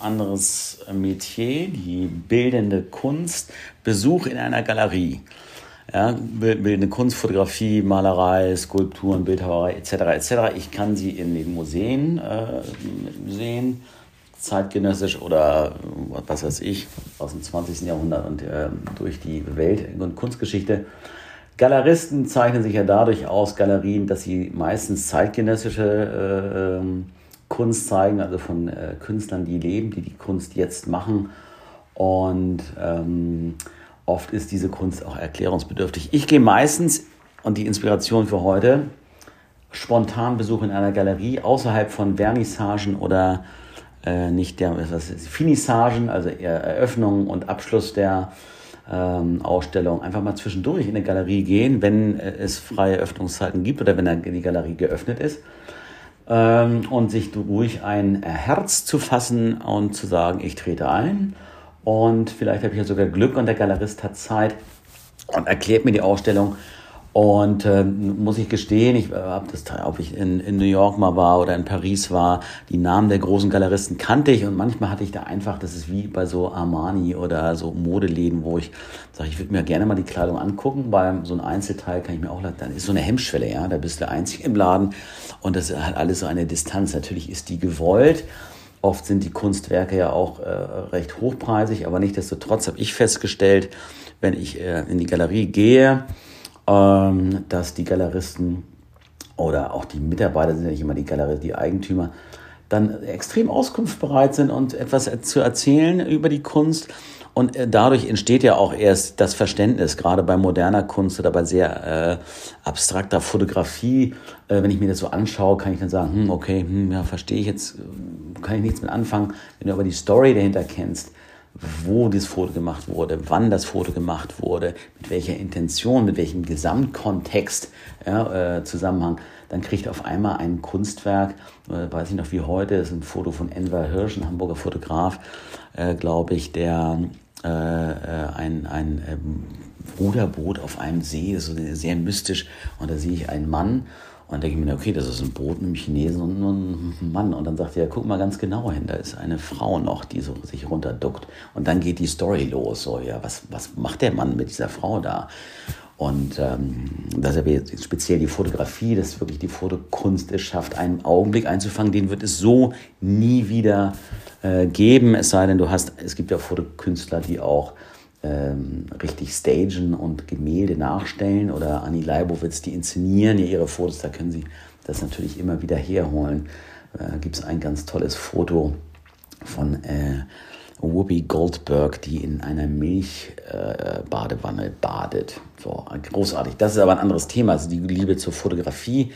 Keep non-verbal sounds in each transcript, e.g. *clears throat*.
Äh, anderes Metier, die bildende Kunst. Besuch in einer Galerie. Ja, bildende Kunst, Fotografie, Malerei, Skulpturen, Bildhauerei etc. etc. Ich kann sie in den Museen äh, sehen, zeitgenössisch oder was weiß ich, aus dem 20. Jahrhundert und äh, durch die Welt- und Kunstgeschichte. Galeristen zeichnen sich ja dadurch aus, Galerien, dass sie meistens zeitgenössische äh, ähm, Kunst zeigen, also von äh, Künstlern, die leben, die die Kunst jetzt machen. Und ähm, oft ist diese Kunst auch erklärungsbedürftig. Ich gehe meistens, und die Inspiration für heute, spontan Besuch in einer Galerie außerhalb von Vernissagen oder äh, nicht der, was ist, Finissagen, also Eröffnung und Abschluss der ähm, Ausstellung einfach mal zwischendurch in eine Galerie gehen, wenn äh, es freie Öffnungszeiten gibt oder wenn die Galerie geöffnet ist. Ähm, und sich ruhig ein Herz zu fassen und zu sagen, ich trete ein. Und vielleicht habe ich ja sogar Glück und der Galerist hat Zeit und erklärt mir die Ausstellung und äh, muss ich gestehen, ich äh, habe das, ob ich in, in New York mal war oder in Paris war, die Namen der großen Galeristen kannte ich und manchmal hatte ich da einfach, das ist wie bei so Armani oder so Modeläden, wo ich sage, ich würde mir gerne mal die Kleidung angucken. Bei so einem Einzelteil kann ich mir auch, dann ist so eine Hemmschwelle, ja, da bist du der Einzige im Laden und das hat alles so eine Distanz. Natürlich ist die gewollt. Oft sind die Kunstwerke ja auch äh, recht hochpreisig, aber nichtsdestotrotz habe ich festgestellt, wenn ich äh, in die Galerie gehe, ähm, dass die Galeristen oder auch die Mitarbeiter sind ja nicht immer die Galeristen, die Eigentümer, dann extrem auskunftsbereit sind und etwas zu erzählen über die Kunst. Und äh, dadurch entsteht ja auch erst das Verständnis, gerade bei moderner Kunst oder bei sehr äh, abstrakter Fotografie. Äh, wenn ich mir das so anschaue, kann ich dann sagen, hm, okay, hm, ja, verstehe ich jetzt, kann ich nichts mit anfangen. Wenn du aber die Story dahinter kennst, wo das Foto gemacht wurde, wann das Foto gemacht wurde, mit welcher Intention, mit welchem Gesamtkontext, ja, äh, Zusammenhang, dann kriegt auf einmal ein Kunstwerk, äh, weiß ich noch wie heute, ist ein Foto von Enver Hirsch, ein Hamburger Fotograf, äh, glaube ich, der äh, äh, ein, ein ähm, Ruderboot auf einem See, so sehr mystisch, und da sehe ich einen Mann und denke ich mir, okay, das ist ein Boot einem Chinesen und einem Mann. Und dann sagt er, guck mal ganz genau hin, da ist eine Frau noch, die so sich runterduckt. Und dann geht die Story los. So, ja, was, was macht der Mann mit dieser Frau da? Und ähm, dass er speziell die Fotografie, dass wirklich die Fotokunst es schafft, einen Augenblick einzufangen, den wird es so nie wieder äh, geben. Es sei denn, du hast, es gibt ja Fotokünstler, die auch ähm, richtig stagen und Gemälde nachstellen oder Annie Leibowitz, die inszenieren ja ihre Fotos, da können sie das natürlich immer wieder herholen. Da äh, gibt es ein ganz tolles Foto von äh, Whoopi Goldberg, die in einer Milchbadewanne äh, badet. So, großartig. Das ist aber ein anderes Thema, also die Liebe zur Fotografie.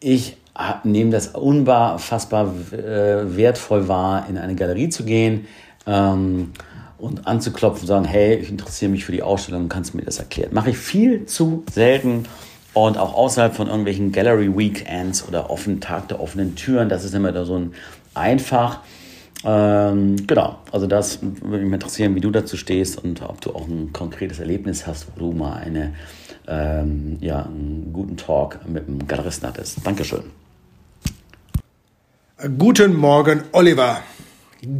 Ich nehme das unfassbar äh, wertvoll wahr, in eine Galerie zu gehen. Ähm, und anzuklopfen und sagen, hey, ich interessiere mich für die Ausstellung, kannst du mir das erklären? Mache ich viel zu selten und auch außerhalb von irgendwelchen Gallery Weekends oder offenen Tag der offenen Türen, das ist immer da so ein einfach. Ähm, genau, also das würde mich interessieren, wie du dazu stehst und ob du auch ein konkretes Erlebnis hast, wo du mal eine, ähm, ja, einen guten Talk mit einem Galeristen hattest. Dankeschön. Guten Morgen, Oliver.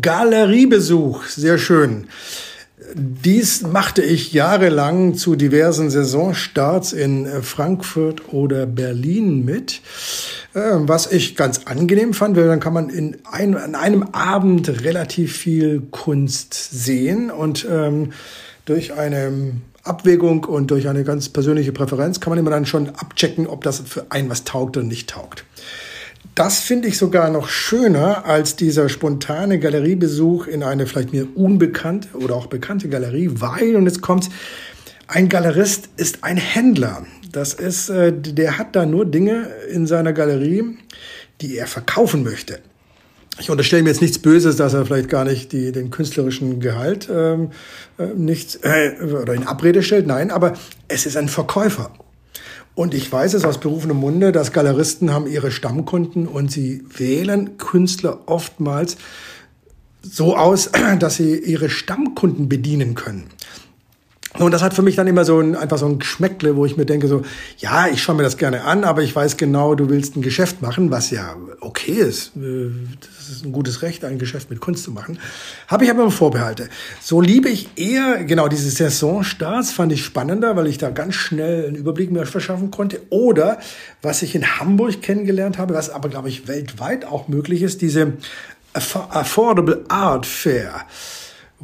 Galeriebesuch, sehr schön. Dies machte ich jahrelang zu diversen Saisonstarts in Frankfurt oder Berlin mit, äh, was ich ganz angenehm fand, weil dann kann man in einem, an einem Abend relativ viel Kunst sehen und ähm, durch eine Abwägung und durch eine ganz persönliche Präferenz kann man immer dann schon abchecken, ob das für einen was taugt oder nicht taugt. Das finde ich sogar noch schöner als dieser spontane Galeriebesuch in eine vielleicht mir unbekannte oder auch bekannte Galerie, weil, und jetzt kommt ein Galerist ist ein Händler. Das ist, äh, der hat da nur Dinge in seiner Galerie, die er verkaufen möchte. Ich unterstelle mir jetzt nichts Böses, dass er vielleicht gar nicht die, den künstlerischen Gehalt ähm, äh, nicht äh, oder in Abrede stellt. Nein, aber es ist ein Verkäufer. Und ich weiß es aus berufenem Munde, dass Galeristen haben ihre Stammkunden und sie wählen Künstler oftmals so aus, *clears throat* dass sie ihre Stammkunden bedienen können. Und das hat für mich dann immer so ein, einfach so ein Geschmäckle, wo ich mir denke so, ja, ich schaue mir das gerne an, aber ich weiß genau, du willst ein Geschäft machen, was ja okay ist. Das ist ein gutes Recht, ein Geschäft mit Kunst zu machen. Habe ich aber immer Vorbehalte. So liebe ich eher, genau, diese Saisonstarts fand ich spannender, weil ich da ganz schnell einen Überblick mir verschaffen konnte. Oder, was ich in Hamburg kennengelernt habe, was aber, glaube ich, weltweit auch möglich ist, diese Affordable Art Fair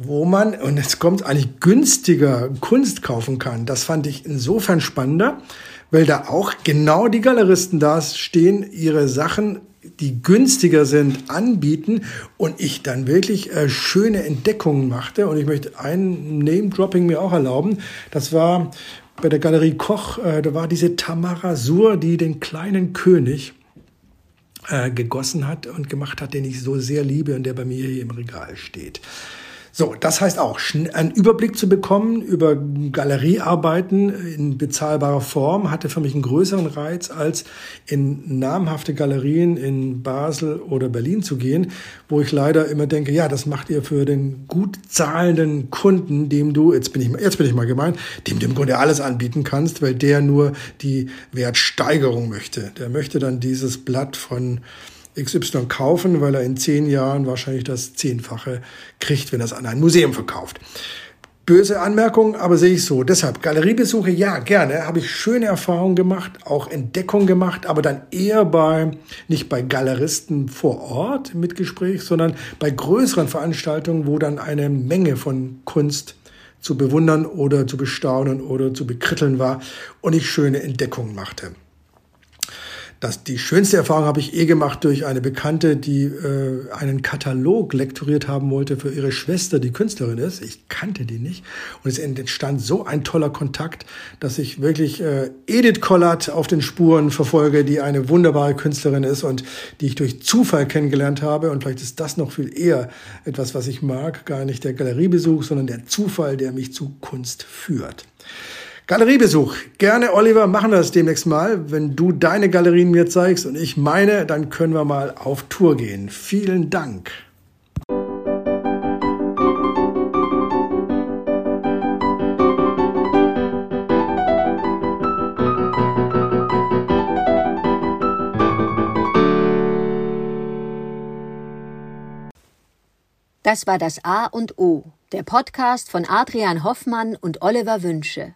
wo man, und jetzt kommt eigentlich günstiger Kunst kaufen kann. Das fand ich insofern spannender, weil da auch genau die Galeristen da stehen, ihre Sachen, die günstiger sind, anbieten und ich dann wirklich äh, schöne Entdeckungen machte. Und ich möchte ein Name-Dropping mir auch erlauben. Das war bei der Galerie Koch, äh, da war diese Tamara Sur, die den kleinen König äh, gegossen hat und gemacht hat, den ich so sehr liebe und der bei mir hier im Regal steht. So, das heißt auch, einen Überblick zu bekommen über Galeriearbeiten in bezahlbarer Form hatte für mich einen größeren Reiz, als in namhafte Galerien in Basel oder Berlin zu gehen, wo ich leider immer denke, ja, das macht ihr für den gut zahlenden Kunden, dem du, jetzt bin ich, jetzt bin ich mal gemeint, dem du im Grunde alles anbieten kannst, weil der nur die Wertsteigerung möchte. Der möchte dann dieses Blatt von XY kaufen, weil er in zehn Jahren wahrscheinlich das Zehnfache kriegt, wenn er es an ein Museum verkauft. Böse Anmerkung, aber sehe ich so. Deshalb Galeriebesuche, ja, gerne. Habe ich schöne Erfahrungen gemacht, auch Entdeckungen gemacht, aber dann eher bei, nicht bei Galeristen vor Ort mit Gespräch, sondern bei größeren Veranstaltungen, wo dann eine Menge von Kunst zu bewundern oder zu bestaunen oder zu bekritteln war und ich schöne Entdeckungen machte. Das, die schönste Erfahrung habe ich eh gemacht durch eine Bekannte, die äh, einen Katalog lektoriert haben wollte für ihre Schwester, die Künstlerin ist. Ich kannte die nicht. Und es entstand so ein toller Kontakt, dass ich wirklich äh, Edith Kollert auf den Spuren verfolge, die eine wunderbare Künstlerin ist und die ich durch Zufall kennengelernt habe. Und vielleicht ist das noch viel eher etwas, was ich mag. Gar nicht der Galeriebesuch, sondern der Zufall, der mich zu Kunst führt. Galeriebesuch. Gerne, Oliver, machen wir das demnächst mal. Wenn du deine Galerien mir zeigst und ich meine, dann können wir mal auf Tour gehen. Vielen Dank. Das war das A und O, der Podcast von Adrian Hoffmann und Oliver Wünsche.